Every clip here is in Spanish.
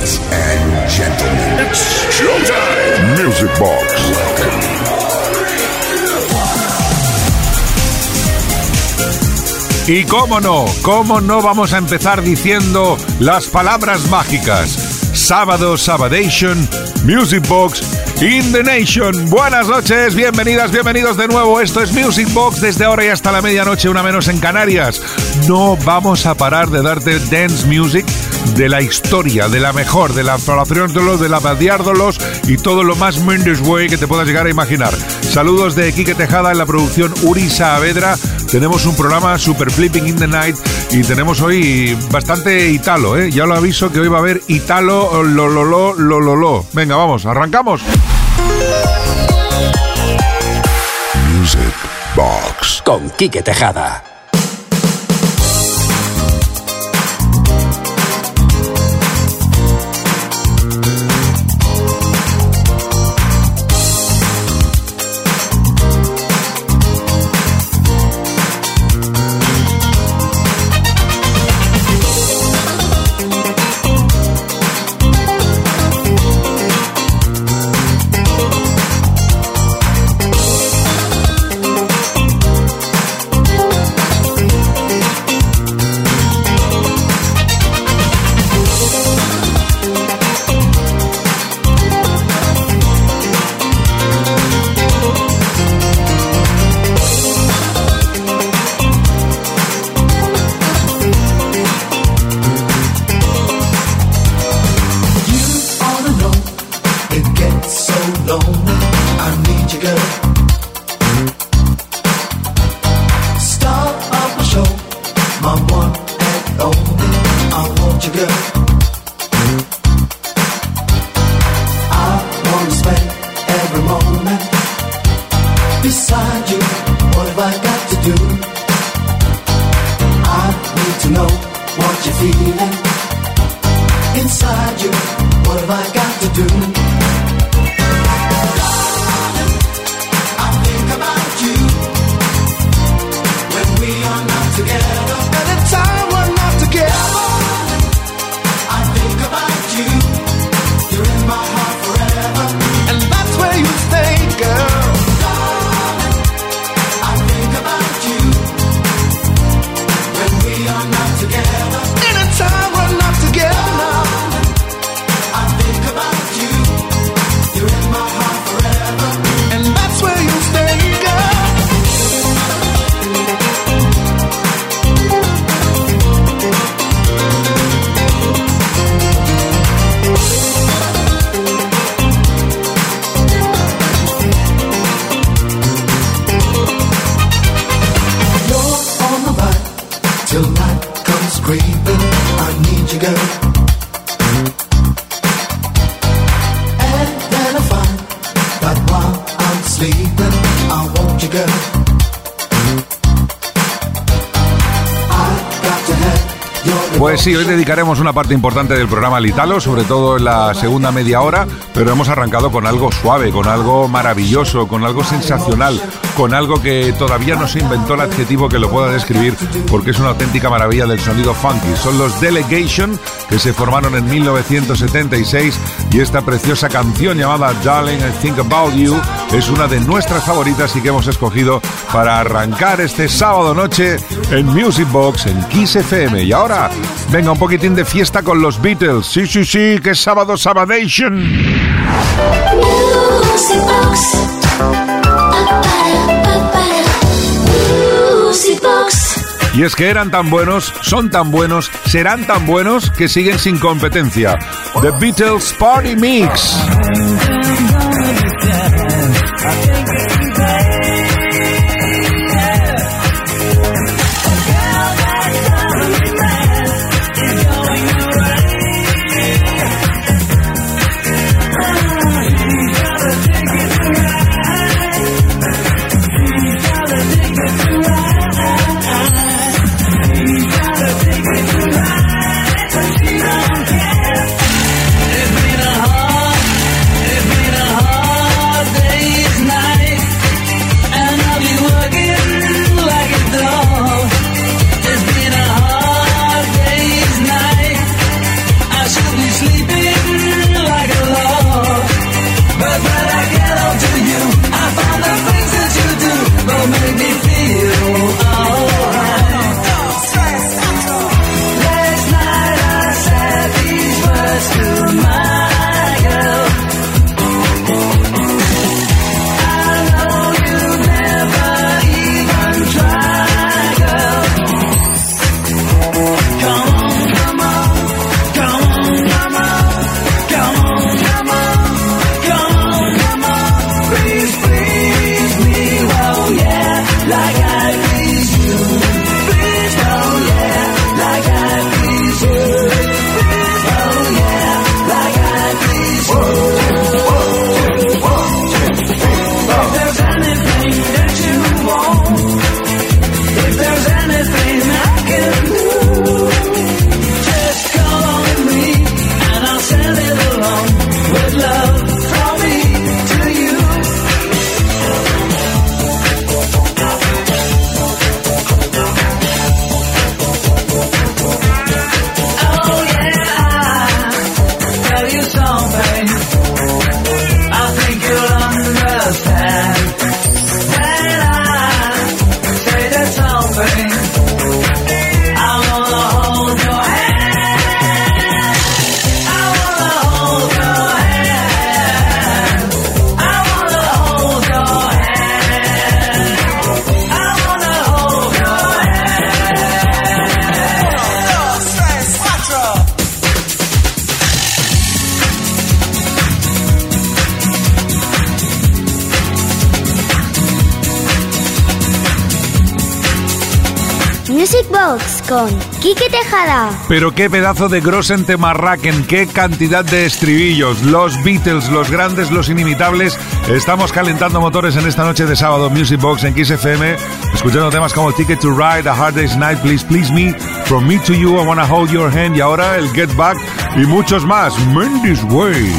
Ladies and gentlemen, it's showtime. Music Box. Y cómo no, cómo no vamos a empezar diciendo las palabras mágicas. Sábado, Sabadation, Music Box, In the Nation. Buenas noches, bienvenidas, bienvenidos de nuevo. Esto es Music Box desde ahora y hasta la medianoche, una menos en Canarias. No vamos a parar de darte dance music de la historia, de la mejor, de la los de la badiárdolos y todo lo más Mendes Way que te puedas llegar a imaginar. Saludos de Quique Tejada en la producción Uri Saavedra. Tenemos un programa Super Flipping in the Night y tenemos hoy bastante italo, ¿eh? Ya lo aviso que hoy va a haber italo, lo, lo, lo, lo, lo, lo. Venga, vamos, arrancamos. Music Box con Quique Tejada. Pues dedicaremos una parte importante del programa al Italo, sobre todo en la segunda media hora, pero hemos arrancado con algo suave, con algo maravilloso, con algo sensacional, con algo que todavía no se inventó el adjetivo que lo pueda describir, porque es una auténtica maravilla del sonido funky. Son los Delegation, que se formaron en 1976, y esta preciosa canción llamada Darling I Think About You es una de nuestras favoritas y que hemos escogido para arrancar este sábado noche en Music Box en Kiss FM. Y ahora Venga, un de fiesta con los Beatles. Sí, sí, sí, que es sábado Sabadation. Y es que eran tan buenos, son tan buenos, serán tan buenos que siguen sin competencia. The Beatles Party Mix. Pero qué pedazo de Grossen Temarraken, qué cantidad de estribillos. Los Beatles, los grandes, los inimitables. Estamos calentando motores en esta noche de sábado. Music Box en Kiss FM. Escuchando temas como Ticket to Ride, A Hard Day's Night, Please Please Me, From Me to You, I Wanna Hold Your Hand. Y ahora el Get Back y muchos más. Mendy's Way.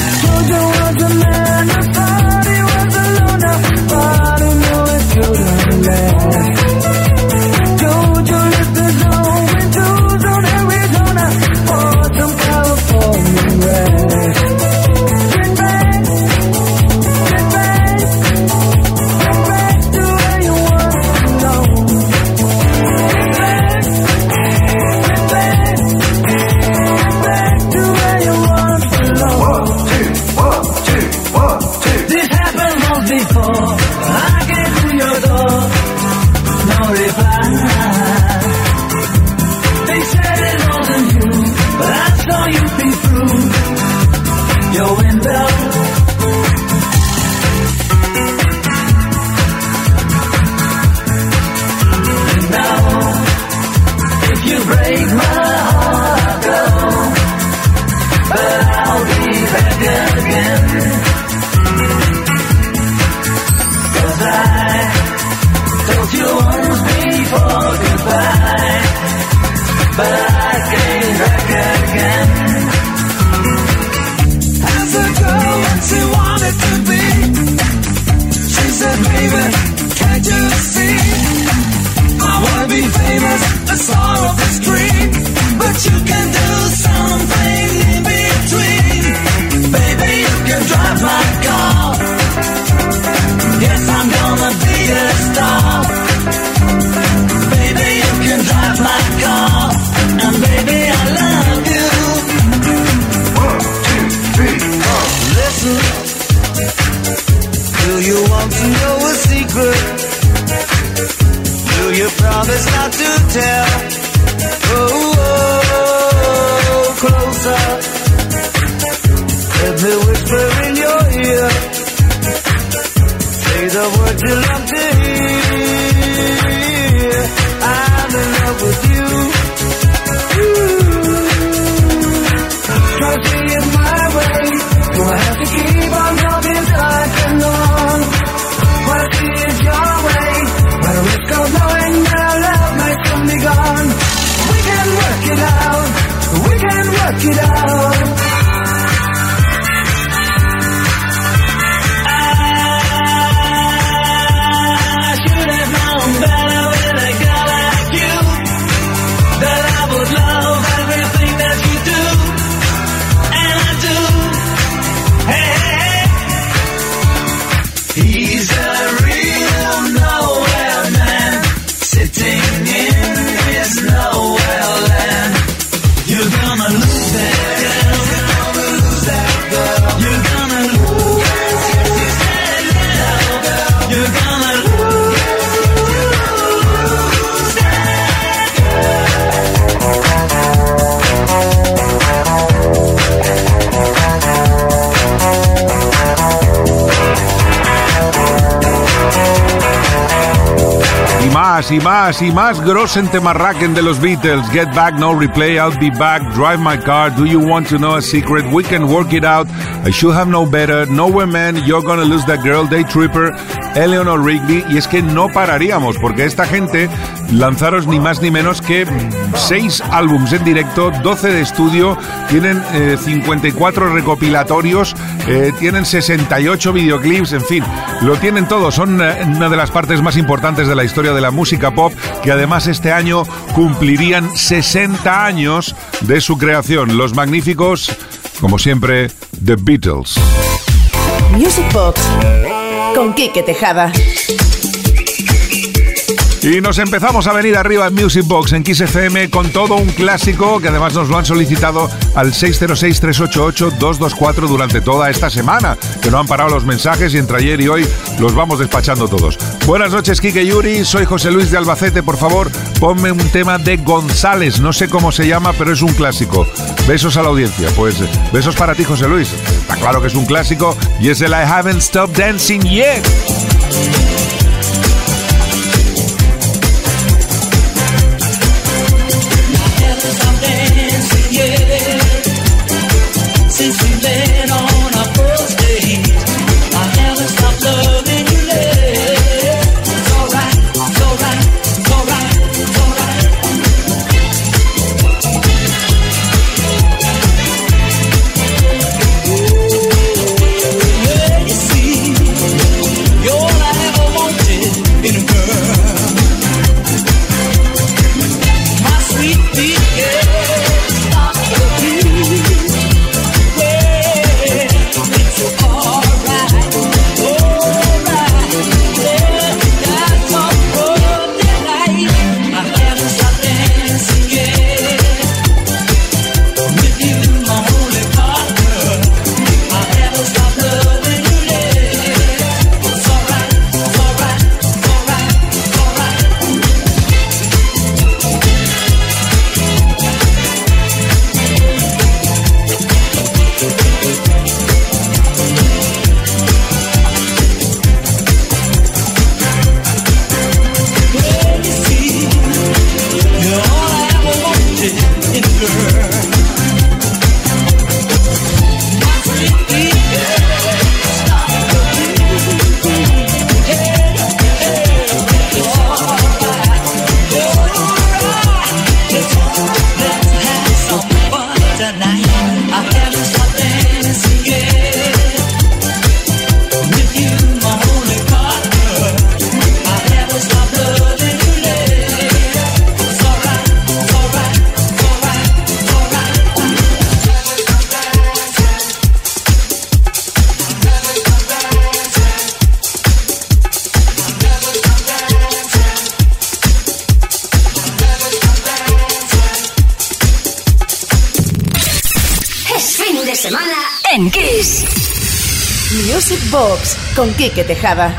Y más y más Grossen Temarraken de los Beatles. Get Back, No Replay, I'll Be Back, Drive My Car, Do You Want to Know a Secret, We Can Work It Out, I Should Have No Better, Nowhere Man, You're Gonna Lose That Girl, Day Tripper, Eleanor Rigby. Y es que no pararíamos, porque esta gente lanzaros ni más ni menos que seis álbums en directo, 12 de estudio, tienen 54 eh, recopilatorios, eh, tienen 68 videoclips, en fin, lo tienen todo. Son eh, una de las partes más importantes de la historia de la música pop, que además este año cumplirían 60 años de su creación. Los magníficos, como siempre, The Beatles. Music Box con Quique Tejada. Y nos empezamos a venir arriba en Music Box en Kiss FM con todo un clásico que además nos lo han solicitado al 606-388-224 durante toda esta semana, que no han parado los mensajes y entre ayer y hoy los vamos despachando todos. Buenas noches, Kike Yuri, soy José Luis de Albacete, por favor, ponme un tema de González, no sé cómo se llama, pero es un clásico. Besos a la audiencia, pues besos para ti, José Luis. Está claro que es un clásico y es el I Haven't Stopped Dancing Yet. Semana en Kiss. Music Box con Kike Tejada.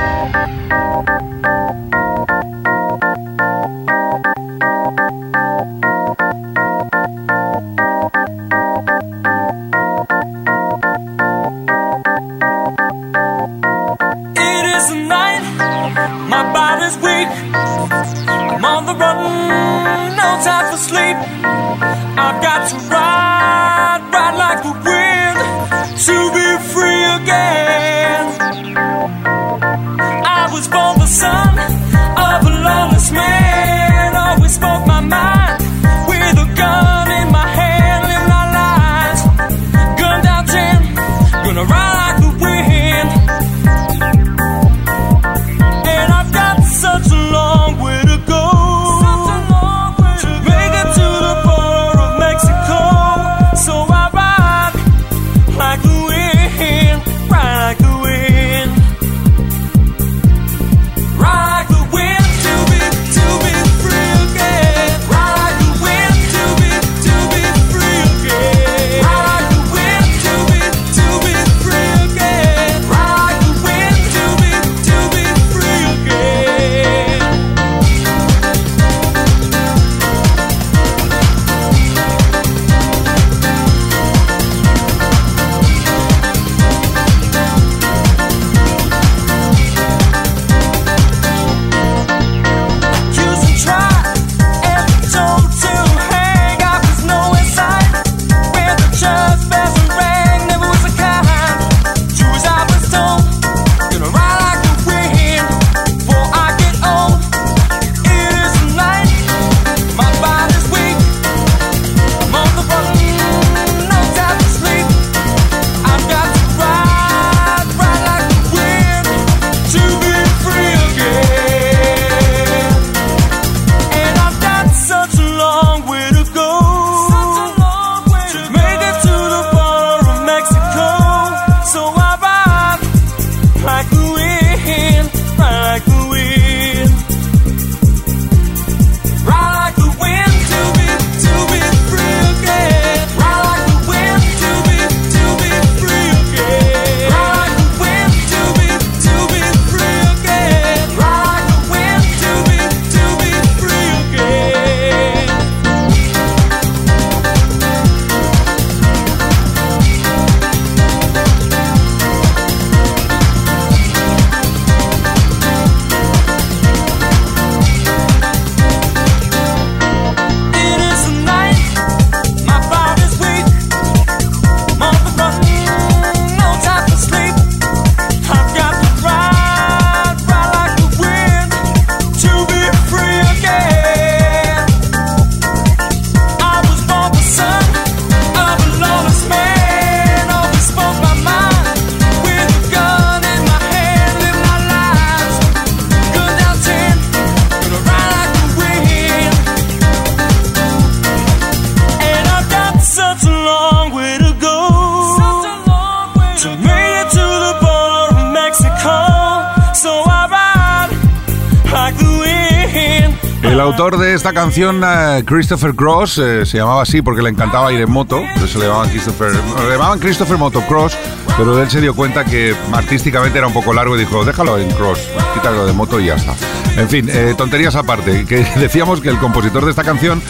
Autor de esta canción, eh, Christopher Cross, eh, se llamaba así porque le encantaba ir en moto, eso le llamaban Christopher, le llamaban Christopher Motocross, pero él se dio cuenta que artísticamente era un poco largo y dijo, déjalo en Cross, quítalo de moto y ya está. En fin, eh, tonterías aparte, que decíamos que el compositor de esta canción,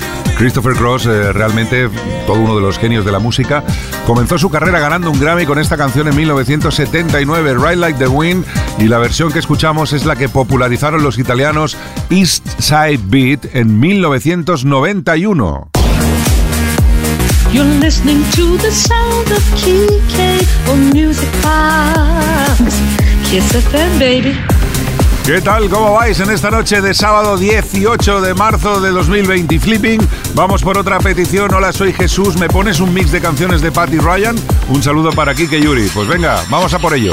Christopher Cross, realmente todo uno de los genios de la música, comenzó su carrera ganando un Grammy con esta canción en 1979, Ride Like the Wind, y la versión que escuchamos es la que popularizaron los italianos East Side Beat en 1991. You're listening to the sound of Music Box. Kiss FM, baby. ¿Qué tal? ¿Cómo vais en esta noche de sábado 18 de marzo de 2020? Flipping, vamos por otra petición. Hola, soy Jesús. ¿Me pones un mix de canciones de Patty Ryan? Un saludo para Kike Yuri. Pues venga, vamos a por ello.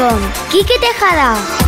Con Quique Tejada.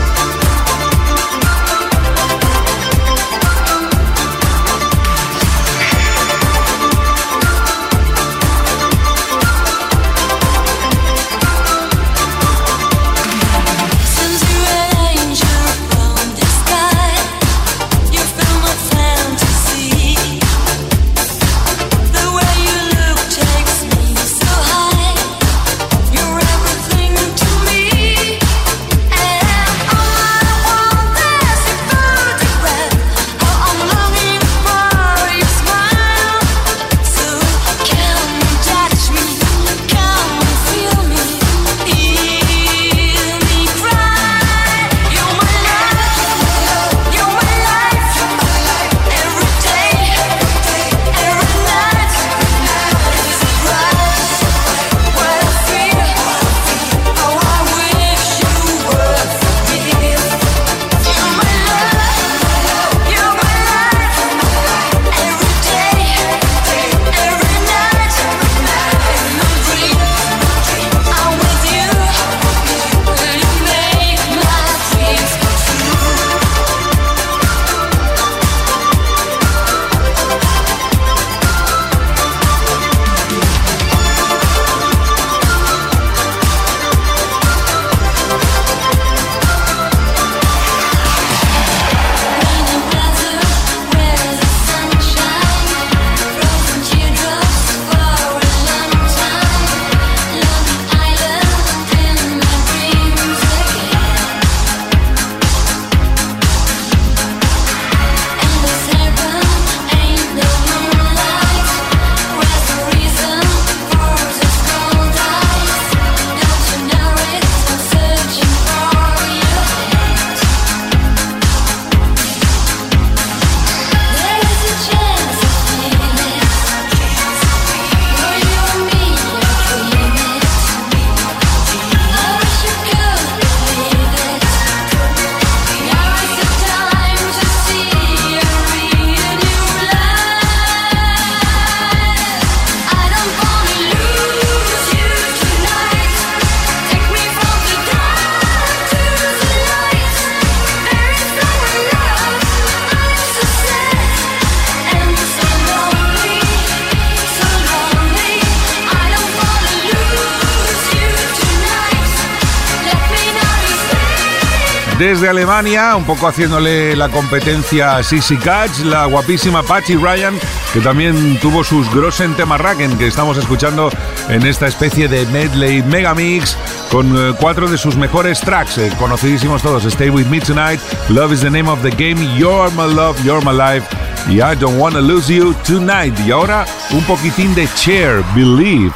Desde Alemania, un poco haciéndole la competencia a Sissy Catch, la guapísima Patty Ryan, que también tuvo sus Grossen Temarraken, que estamos escuchando en esta especie de medley megamix con eh, cuatro de sus mejores tracks, eh, conocidísimos todos: Stay With Me Tonight, Love is the Name of the Game, You're My Love, You're My Life y I Don't Wanna Lose You Tonight. Y ahora un poquitín de Chair, Believe.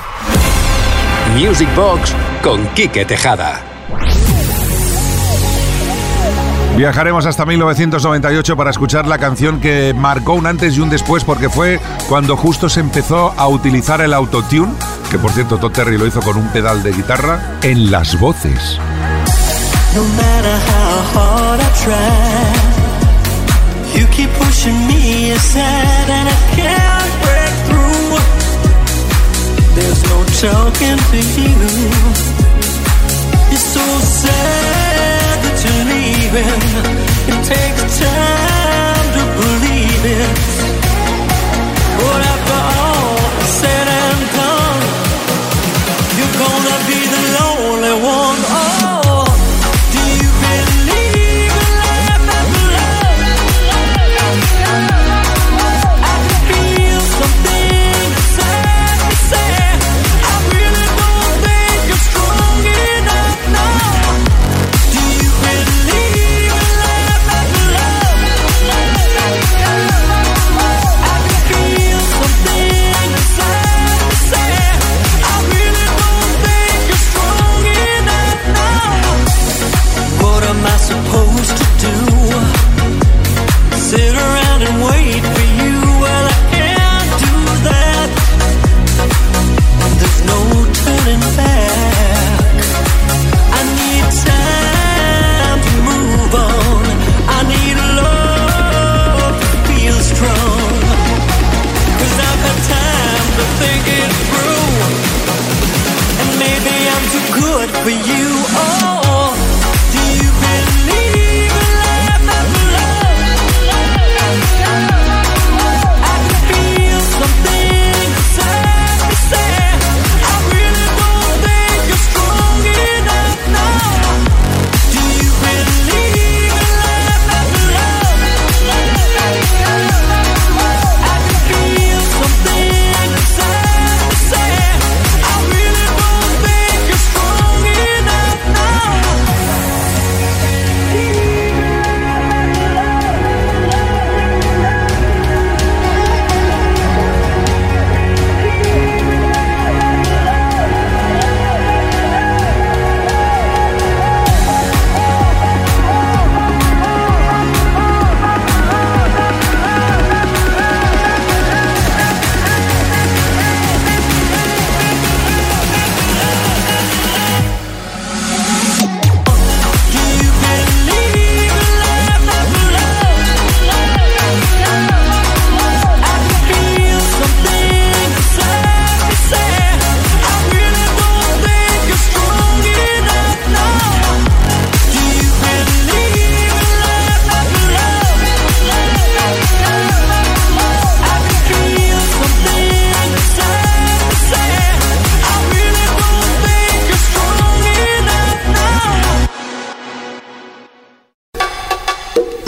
Music Box con Quique Tejada. Viajaremos hasta 1998 para escuchar la canción que marcó un antes y un después porque fue cuando justo se empezó a utilizar el autotune, que por cierto Todd Terry lo hizo con un pedal de guitarra, en las voces. No It takes time to believe it. But after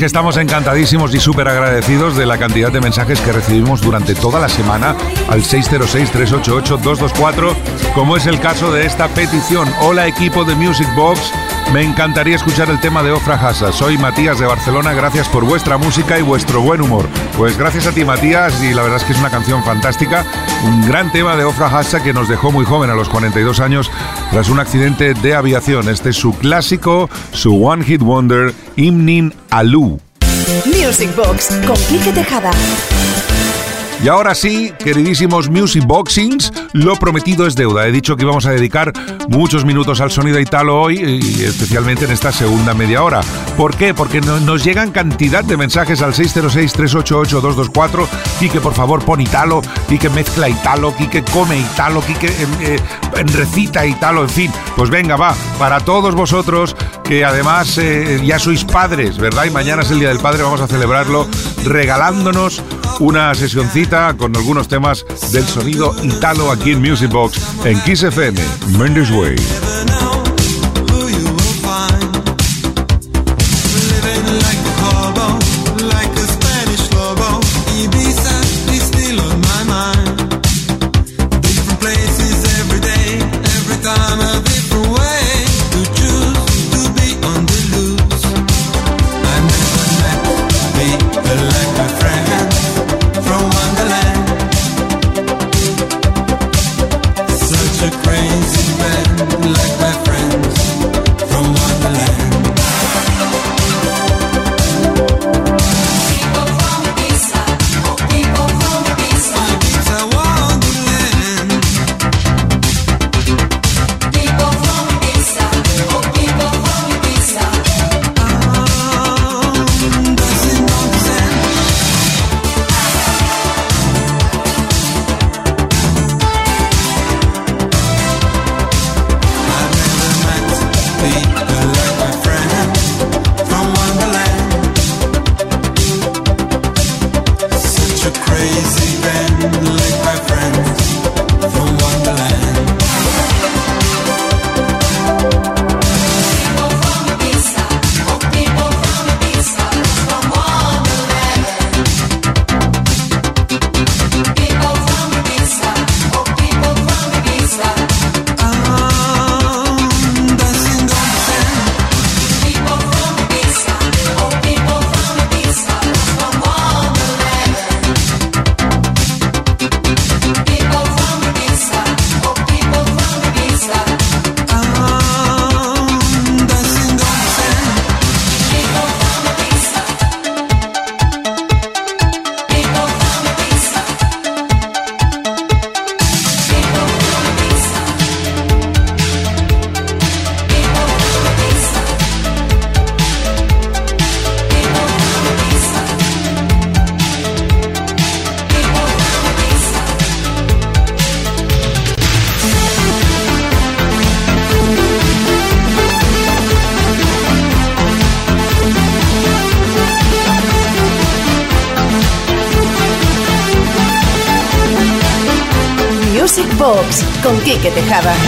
Que estamos encantadísimos y súper agradecidos de la cantidad de mensajes que recibimos durante toda la semana al 606-388-224, como es el caso de esta petición. Hola equipo de Music Box, me encantaría escuchar el tema de Ofra Hassa. Soy Matías de Barcelona, gracias por vuestra música y vuestro buen humor. Pues gracias a ti Matías y la verdad es que es una canción fantástica, un gran tema de Ofra Hassa que nos dejó muy joven a los 42 años tras un accidente de aviación. Este es su clásico, su One Hit Wonder, Imnin Alu. Music Box con Tejada. Y ahora sí, queridísimos Music Boxings, lo prometido es deuda. He dicho que íbamos a dedicar muchos minutos al sonido italo hoy y especialmente en esta segunda media hora. ¿Por qué? Porque no- nos llegan cantidad de mensajes al 606-388-224. Quique, por favor, pon italo. Quique mezcla italo. Quique come italo. Quique eh, eh, recita italo. En fin, pues venga, va. Para todos vosotros que además eh, ya sois padres, ¿verdad? Y mañana es el Día del Padre, vamos a celebrarlo regalándonos una sesioncita con algunos temas del sonido italo aquí en Music Box en Kiss FM, Mendes Way. Tejada.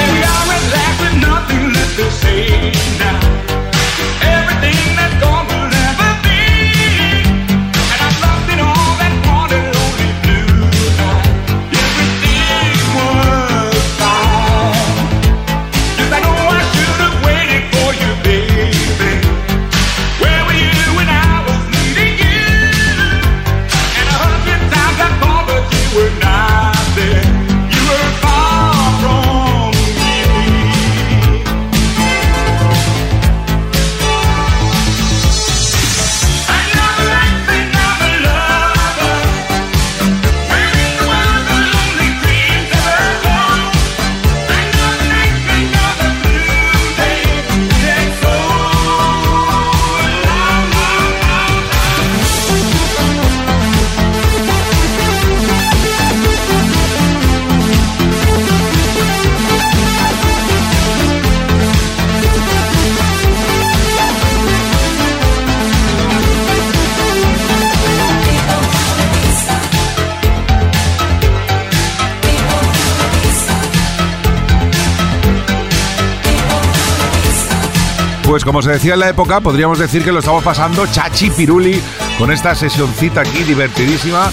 Pues como se decía en la época, podríamos decir que lo estamos pasando chachi piruli con esta sesioncita aquí divertidísima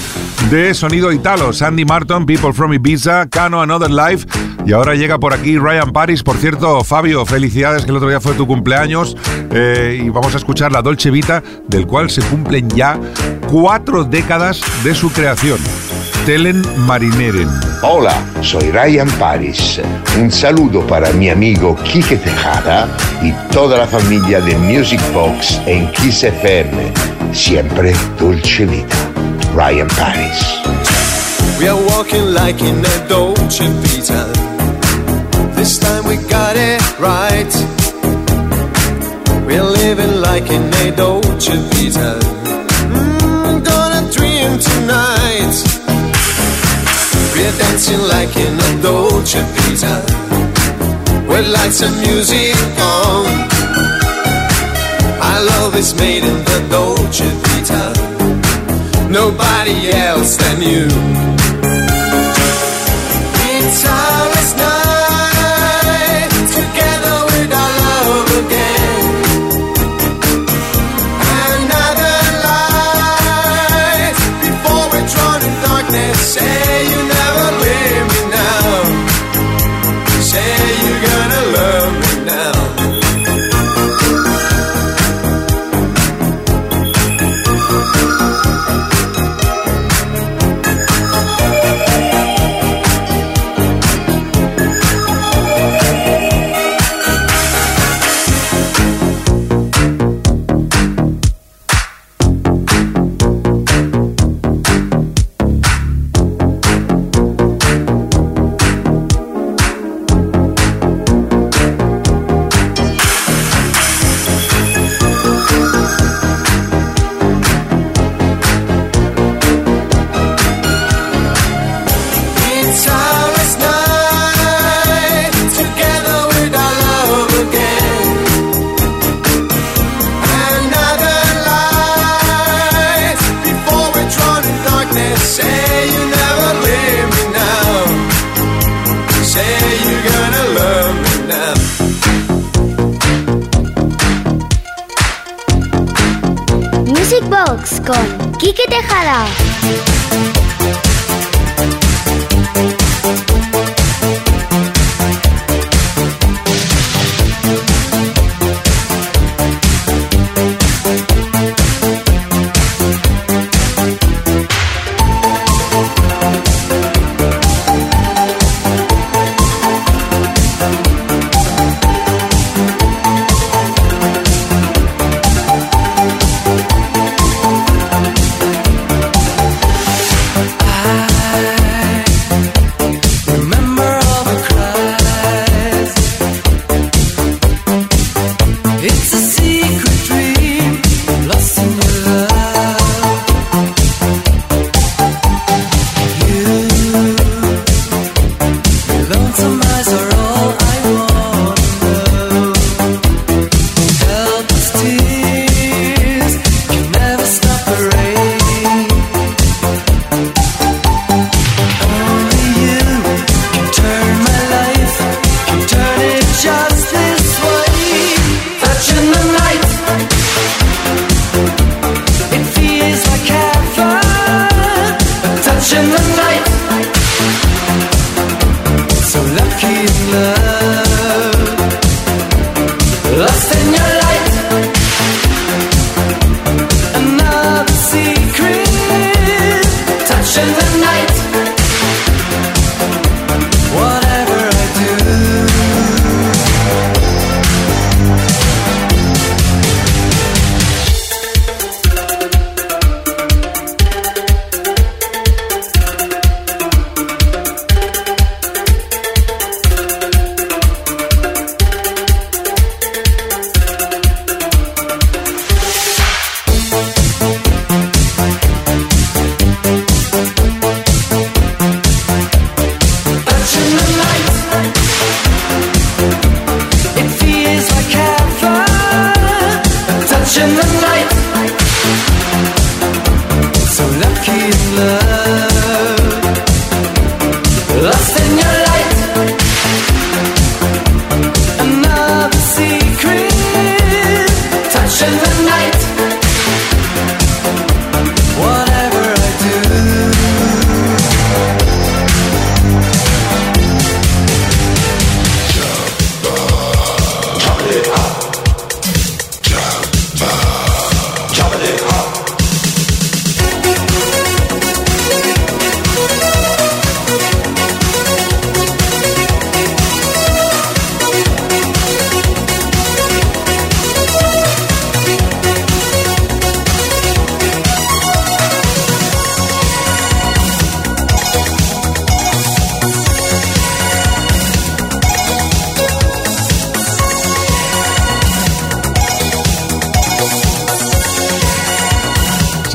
de sonido italo. Sandy Martin, People from Ibiza, Cano, Another Life. Y ahora llega por aquí Ryan Paris. Por cierto, Fabio, felicidades que el otro día fue tu cumpleaños. Eh, y vamos a escuchar la Dolce Vita, del cual se cumplen ya cuatro décadas de su creación. Telen Marineren. Hola, soy Ryan Paris. Un saludo para mi amigo Kike Tejada y toda la familia de Music Box en Kiss FM. Siempre Dolce Vita. Ryan Paris. We are walking like in a Dolce Vita. This time we got it right. We're living like in a Dolce Vita. Mm, gonna dream tonight. We're dancing like in a Dolce Vita. With lights and music on. Our love is made in the Dolce Vita. Nobody else than you. It's hours night together with our night con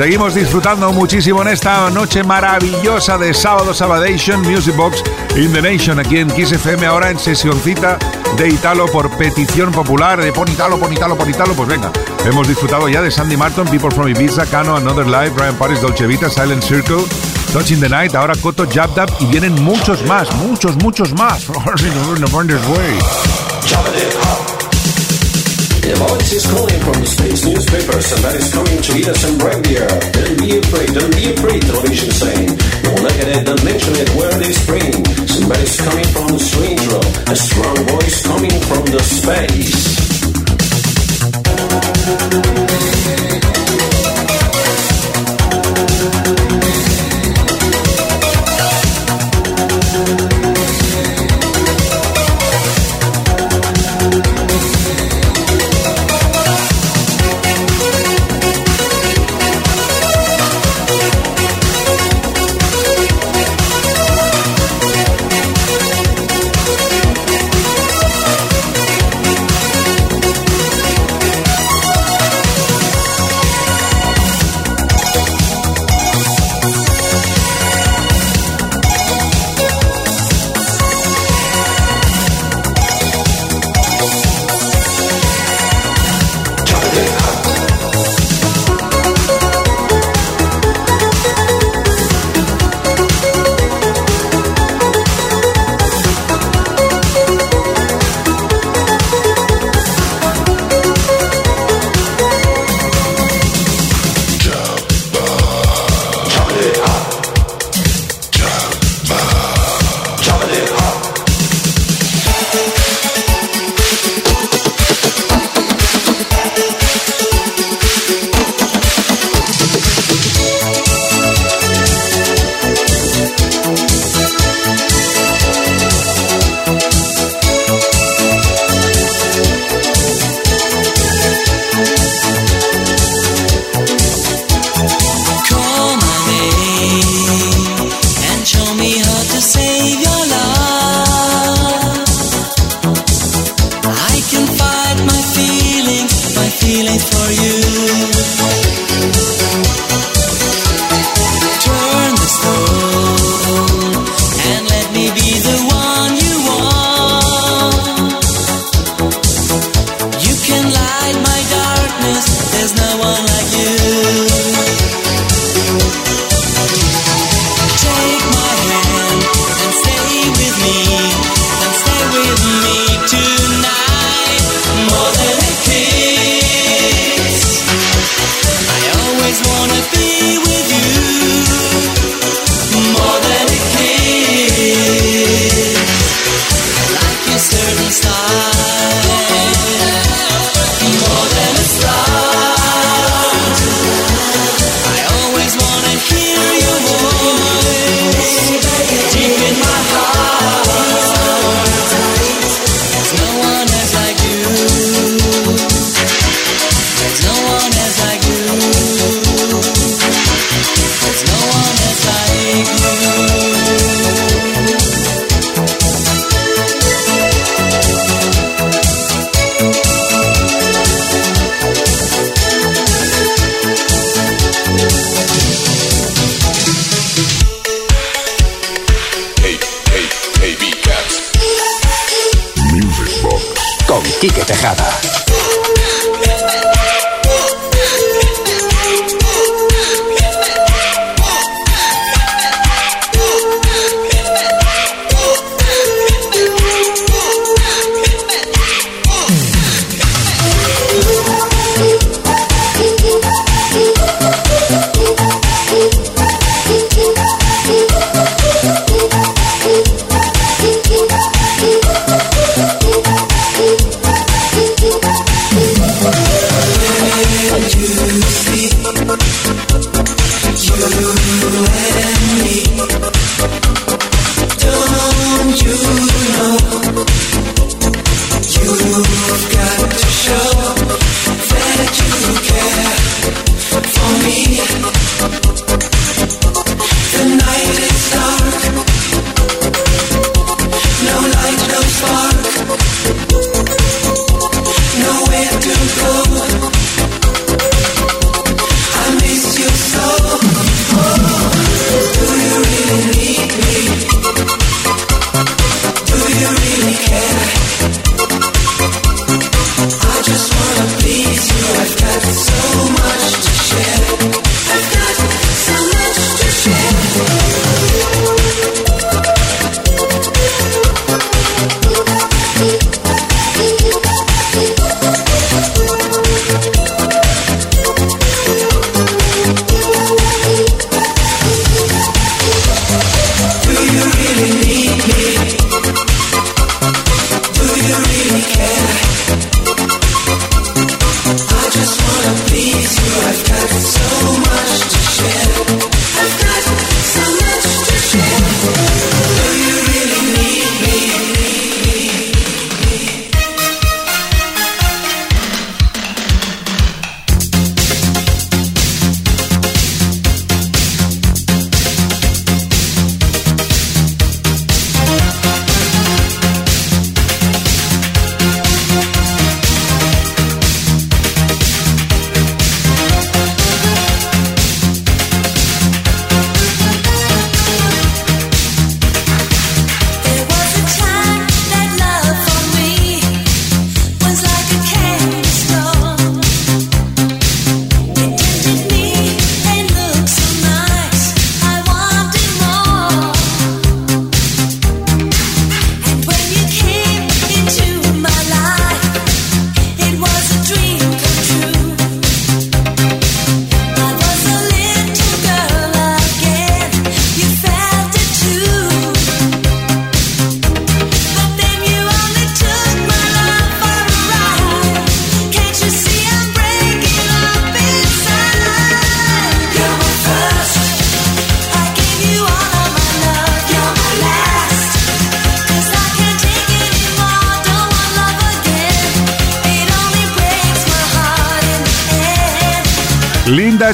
Seguimos disfrutando muchísimo en esta noche maravillosa de sábado Sabadation Music Box in the Nation aquí en Kiss FM ahora en sesioncita de Italo por petición popular de pon Italo, pon Italo, pon Italo pues venga, hemos disfrutado ya de Sandy Martin, People from Ibiza, Cano, Another Life, Brian Paris, Dolce Vita, Silent Circle Touching the Night, ahora Coto Jab Dab y vienen muchos más, muchos, muchos más The voice is calling from the space newspaper. Somebody's coming to eat us some reindeer. Don't be afraid, don't be afraid, television saying. Don't look at it, don't mention it, where they spring. Somebody's coming from the strange road. A strong voice coming from the space.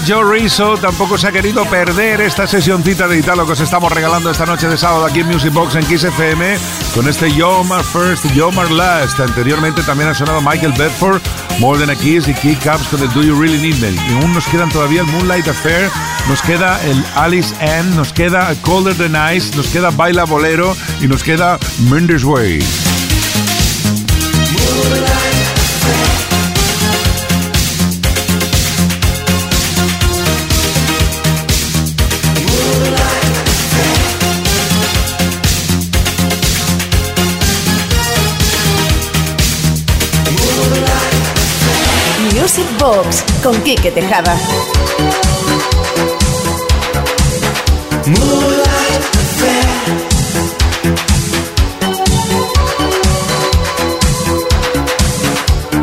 Joe Rizzo tampoco se ha querido perder esta sesioncita de Italo que os estamos regalando esta noche de sábado aquí en Music Box en Kiss FM con este Yo My First, Yo My Last. Anteriormente también ha sonado Michael Bedford, More Than a Kiss y Kick Ups con el Do You Really Need Me. Y aún nos quedan todavía el Moonlight Affair, nos queda el Alice Ann, nos queda Colder Than Ice, nos queda Baila Bolero y nos queda Mendes Way. Bobs con Quique Tejada.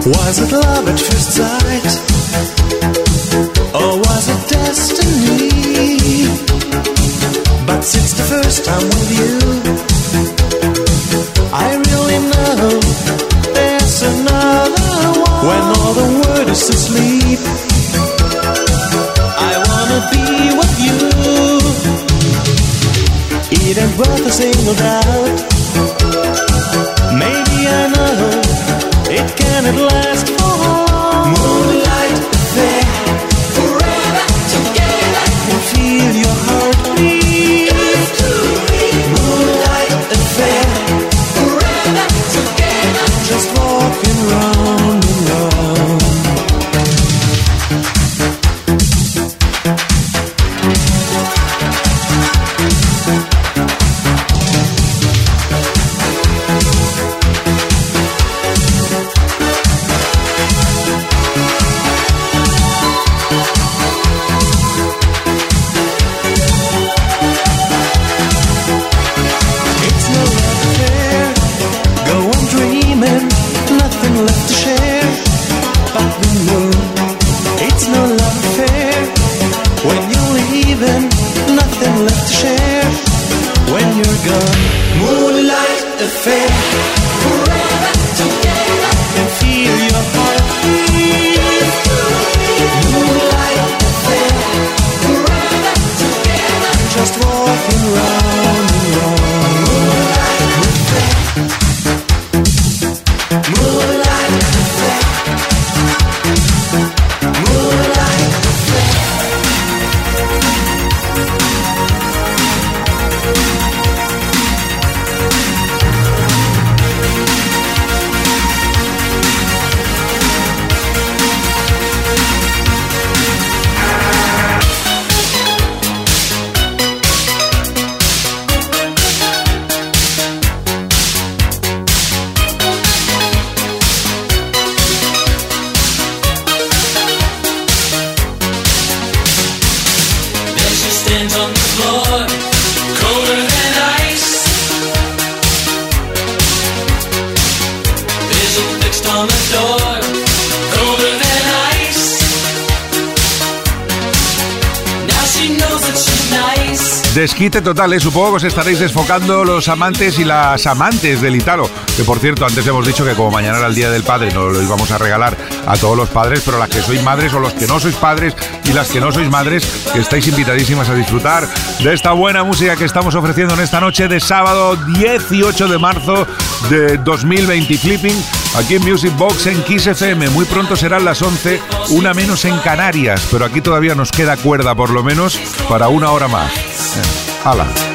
Was it love at first sight? Or was it destiny? But since the first time with you, world is I wanna be with you. It ain't worth a single doubt. Maybe I know it cannot last for. Moonlight begun. Moonlight affair. Desquite total, ¿eh? supongo que os estaréis desfocando los amantes y las amantes del Italo. Que por cierto, antes hemos dicho que como mañana era el Día del Padre, no lo íbamos a regalar a todos los padres, pero las que sois madres o los que no sois padres y las que no sois madres, que estáis invitadísimas a disfrutar de esta buena música que estamos ofreciendo en esta noche de sábado 18 de marzo de 2020 Flipping. Aquí en Music Box en Kiss FM. Muy pronto serán las 11, una menos en Canarias, pero aquí todavía nos queda cuerda por lo menos para una hora más. Eh,